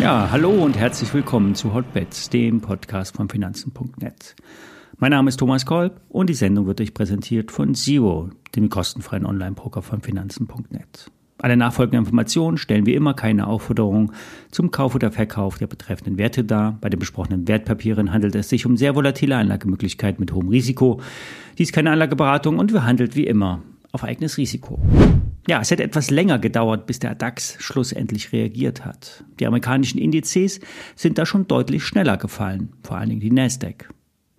Ja, hallo und herzlich willkommen zu Hotbets, dem Podcast von Finanzen.net. Mein Name ist Thomas Kolb und die Sendung wird euch präsentiert von Zero, dem kostenfreien Online-Broker von Finanzen.net. Alle nachfolgenden Informationen stellen wie immer keine Aufforderung zum Kauf oder Verkauf der betreffenden Werte dar. Bei den besprochenen Wertpapieren handelt es sich um sehr volatile Anlagemöglichkeiten mit hohem Risiko. Dies ist keine Anlageberatung und wir handelt wie immer auf eigenes Risiko. Ja, es hätte etwas länger gedauert, bis der DAX schlussendlich reagiert hat. Die amerikanischen Indizes sind da schon deutlich schneller gefallen, vor allen Dingen die Nasdaq.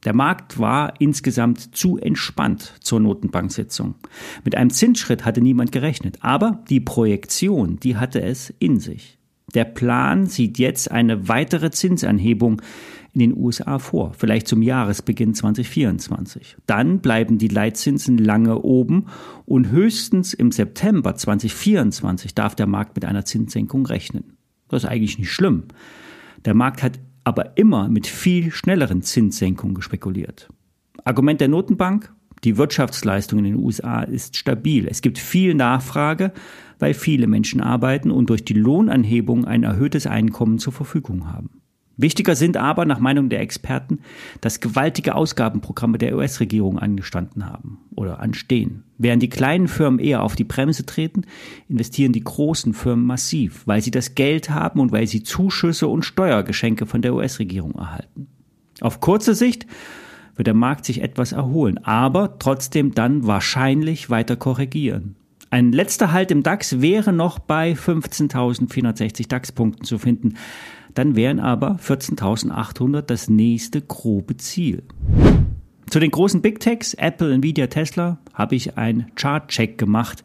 Der Markt war insgesamt zu entspannt zur Notenbanksitzung. Mit einem Zinsschritt hatte niemand gerechnet, aber die Projektion, die hatte es in sich. Der Plan sieht jetzt eine weitere Zinsanhebung in den USA vor, vielleicht zum Jahresbeginn 2024. Dann bleiben die Leitzinsen lange oben und höchstens im September 2024 darf der Markt mit einer Zinssenkung rechnen. Das ist eigentlich nicht schlimm. Der Markt hat aber immer mit viel schnelleren Zinssenkungen spekuliert. Argument der Notenbank, die Wirtschaftsleistung in den USA ist stabil. Es gibt viel Nachfrage, weil viele Menschen arbeiten und durch die Lohnanhebung ein erhöhtes Einkommen zur Verfügung haben. Wichtiger sind aber, nach Meinung der Experten, dass gewaltige Ausgabenprogramme der US-Regierung angestanden haben oder anstehen. Während die kleinen Firmen eher auf die Bremse treten, investieren die großen Firmen massiv, weil sie das Geld haben und weil sie Zuschüsse und Steuergeschenke von der US-Regierung erhalten. Auf kurze Sicht wird der Markt sich etwas erholen, aber trotzdem dann wahrscheinlich weiter korrigieren. Ein letzter Halt im DAX wäre noch bei 15.460 DAX-Punkten zu finden. Dann wären aber 14.800 das nächste grobe Ziel. Zu den großen Big Techs, Apple, Nvidia, Tesla, habe ich einen Chart-Check gemacht.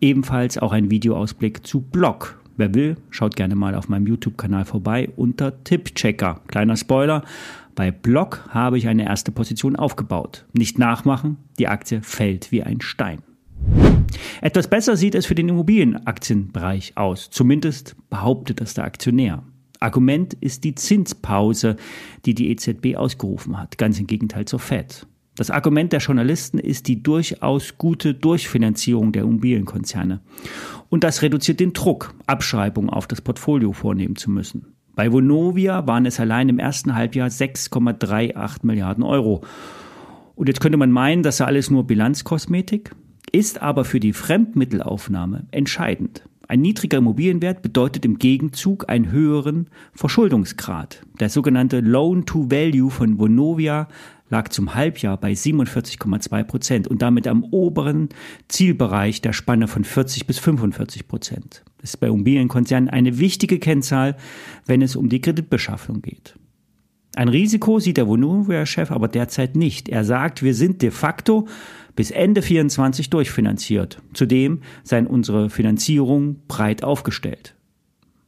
Ebenfalls auch ein Videoausblick zu Block. Wer will, schaut gerne mal auf meinem YouTube-Kanal vorbei unter Tipp-Checker. Kleiner Spoiler, bei Block habe ich eine erste Position aufgebaut. Nicht nachmachen, die Aktie fällt wie ein Stein. Etwas besser sieht es für den Immobilienaktienbereich aus. Zumindest behauptet das der Aktionär. Argument ist die Zinspause, die die EZB ausgerufen hat, ganz im Gegenteil zur Fed. Das Argument der Journalisten ist die durchaus gute Durchfinanzierung der Immobilienkonzerne. Und das reduziert den Druck, Abschreibungen auf das Portfolio vornehmen zu müssen. Bei Vonovia waren es allein im ersten Halbjahr 6,38 Milliarden Euro. Und jetzt könnte man meinen, das sei alles nur Bilanzkosmetik, ist aber für die Fremdmittelaufnahme entscheidend. Ein niedriger Immobilienwert bedeutet im Gegenzug einen höheren Verschuldungsgrad. Der sogenannte Loan-to-Value von Vonovia lag zum Halbjahr bei 47,2 Prozent und damit am oberen Zielbereich der Spanne von 40 bis 45 Prozent. Das ist bei Immobilienkonzernen eine wichtige Kennzahl, wenn es um die Kreditbeschaffung geht. Ein Risiko sieht der Vonovia-Chef aber derzeit nicht. Er sagt, wir sind de facto bis Ende 24 durchfinanziert. Zudem seien unsere Finanzierungen breit aufgestellt.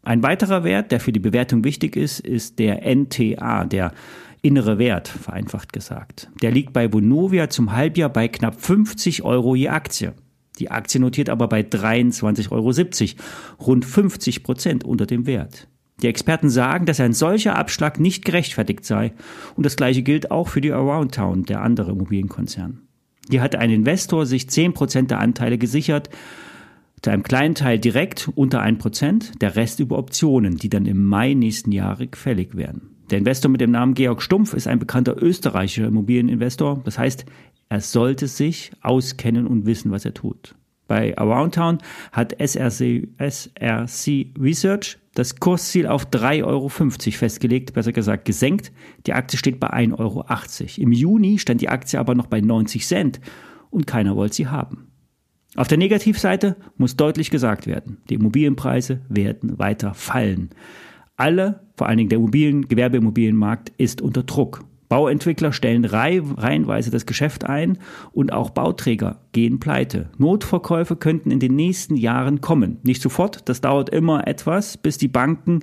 Ein weiterer Wert, der für die Bewertung wichtig ist, ist der NTA, der innere Wert, vereinfacht gesagt. Der liegt bei Vonovia zum Halbjahr bei knapp 50 Euro je Aktie. Die Aktie notiert aber bei 23,70 Euro, rund 50 Prozent unter dem Wert. Die Experten sagen, dass ein solcher Abschlag nicht gerechtfertigt sei. Und das gleiche gilt auch für die Aroundtown, der andere Immobilienkonzern. Hier hat ein Investor sich 10% der Anteile gesichert, zu einem kleinen Teil direkt unter 1%, der Rest über Optionen, die dann im Mai nächsten Jahres fällig werden. Der Investor mit dem Namen Georg Stumpf ist ein bekannter österreichischer Immobilieninvestor. Das heißt, er sollte sich auskennen und wissen, was er tut. Bei Aroundtown hat SRC, SRC Research das Kursziel auf 3,50 Euro festgelegt, besser gesagt gesenkt. Die Aktie steht bei 1,80 Euro. Im Juni stand die Aktie aber noch bei 90 Cent und keiner wollte sie haben. Auf der Negativseite muss deutlich gesagt werden, die Immobilienpreise werden weiter fallen. Alle, vor allen Dingen der Immobilien, Gewerbeimmobilienmarkt ist unter Druck. Bauentwickler stellen reihenweise das Geschäft ein und auch Bauträger gehen pleite. Notverkäufe könnten in den nächsten Jahren kommen. Nicht sofort, das dauert immer etwas, bis die Banken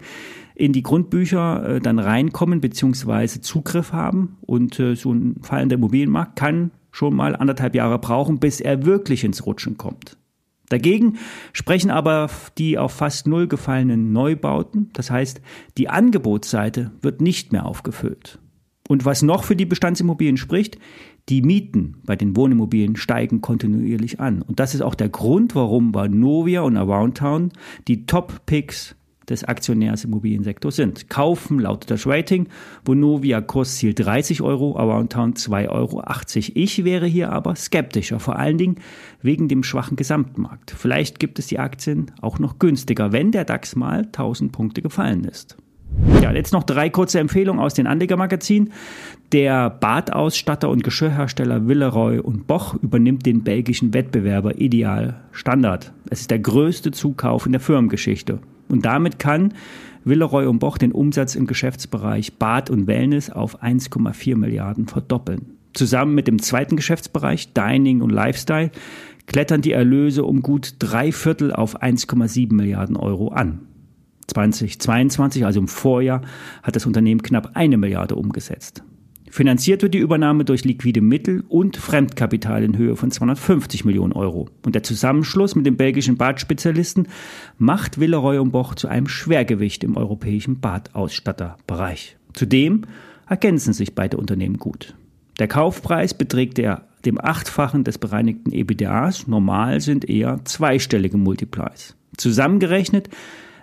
in die Grundbücher äh, dann reinkommen bzw. Zugriff haben. Und äh, so ein fallender Immobilienmarkt kann schon mal anderthalb Jahre brauchen, bis er wirklich ins Rutschen kommt. Dagegen sprechen aber die auf fast null gefallenen Neubauten. Das heißt, die Angebotsseite wird nicht mehr aufgefüllt. Und was noch für die Bestandsimmobilien spricht, Die Mieten bei den Wohnimmobilien steigen kontinuierlich an. Und das ist auch der Grund, warum Vonovia und Aroundtown die Top-Picks des Aktionärs im Immobiliensektor sind. Kaufen lautet das Rating, Vonovia Kursziel 30 Euro, Aroundtown 2,80 Euro. Ich wäre hier aber skeptischer, vor allen Dingen wegen dem schwachen Gesamtmarkt. Vielleicht gibt es die Aktien auch noch günstiger, wenn der DAX mal 1000 Punkte gefallen ist. Ja, jetzt noch drei kurze Empfehlungen aus den Anlegermagazinen. Der Badausstatter und Geschirrhersteller Villeroy und Boch übernimmt den belgischen Wettbewerber Ideal Standard. Es ist der größte Zukauf in der Firmengeschichte. Und damit kann Villeroy und Boch den Umsatz im Geschäftsbereich Bad und Wellness auf 1,4 Milliarden verdoppeln. Zusammen mit dem zweiten Geschäftsbereich Dining und Lifestyle klettern die Erlöse um gut drei Viertel auf 1,7 Milliarden Euro an. 2022, also im Vorjahr, hat das Unternehmen knapp eine Milliarde umgesetzt. Finanziert wird die Übernahme durch liquide Mittel und Fremdkapital in Höhe von 250 Millionen Euro. Und der Zusammenschluss mit dem belgischen Badspezialisten macht Villeroy und Boch zu einem Schwergewicht im europäischen Badausstatterbereich. Zudem ergänzen sich beide Unternehmen gut. Der Kaufpreis beträgt der dem Achtfachen des bereinigten EBDAs. Normal sind eher zweistellige Multiplies. Zusammengerechnet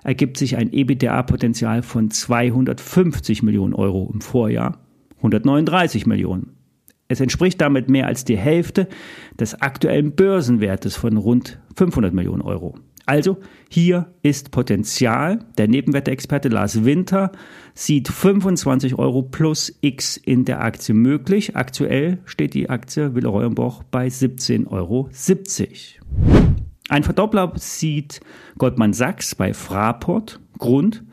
ergibt sich ein EBITDA-Potenzial von 250 Millionen Euro im Vorjahr 139 Millionen. Es entspricht damit mehr als die Hälfte des aktuellen Börsenwertes von rund 500 Millionen Euro. Also hier ist Potenzial. Der Nebenwerteexperte Lars Winter sieht 25 Euro plus X in der Aktie möglich. Aktuell steht die Aktie Villeroy Boch bei 17,70 Euro. Ein Verdoppler sieht Goldman Sachs bei Fraport. Grund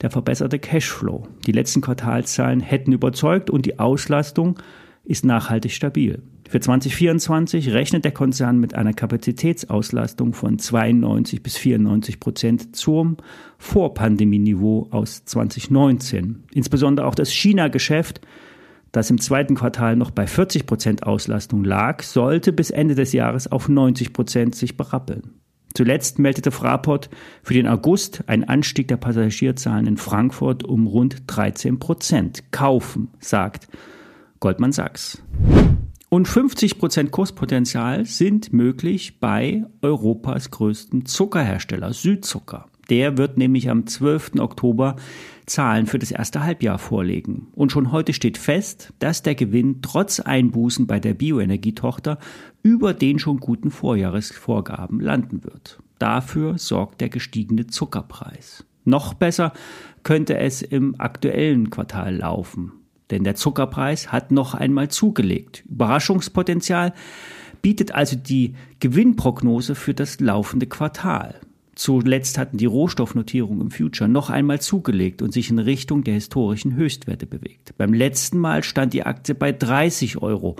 der verbesserte Cashflow. Die letzten Quartalzahlen hätten überzeugt und die Auslastung ist nachhaltig stabil. Für 2024 rechnet der Konzern mit einer Kapazitätsauslastung von 92 bis 94 Prozent zum Vorpandemieniveau aus 2019. Insbesondere auch das China-Geschäft, das im zweiten Quartal noch bei 40 Prozent Auslastung lag, sollte bis Ende des Jahres auf 90 Prozent sich berappeln. Zuletzt meldete Fraport für den August einen Anstieg der Passagierzahlen in Frankfurt um rund 13 Prozent. Kaufen, sagt Goldman Sachs. Und 50 Prozent Kurspotenzial sind möglich bei Europas größten Zuckerhersteller, Südzucker. Der wird nämlich am 12. Oktober Zahlen für das erste Halbjahr vorlegen. Und schon heute steht fest, dass der Gewinn trotz Einbußen bei der Bioenergietochter über den schon guten Vorjahresvorgaben landen wird. Dafür sorgt der gestiegene Zuckerpreis. Noch besser könnte es im aktuellen Quartal laufen, denn der Zuckerpreis hat noch einmal zugelegt. Überraschungspotenzial bietet also die Gewinnprognose für das laufende Quartal. Zuletzt hatten die Rohstoffnotierungen im Future noch einmal zugelegt und sich in Richtung der historischen Höchstwerte bewegt. Beim letzten Mal stand die Aktie bei 30 Euro,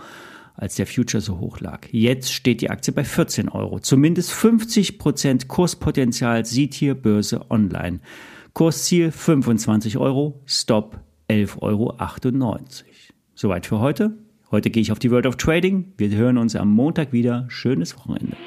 als der Future so hoch lag. Jetzt steht die Aktie bei 14 Euro. Zumindest 50 Prozent Kurspotenzial sieht hier Börse Online. Kursziel 25 Euro, Stop 11,98 Euro. Soweit für heute. Heute gehe ich auf die World of Trading. Wir hören uns am Montag wieder. Schönes Wochenende.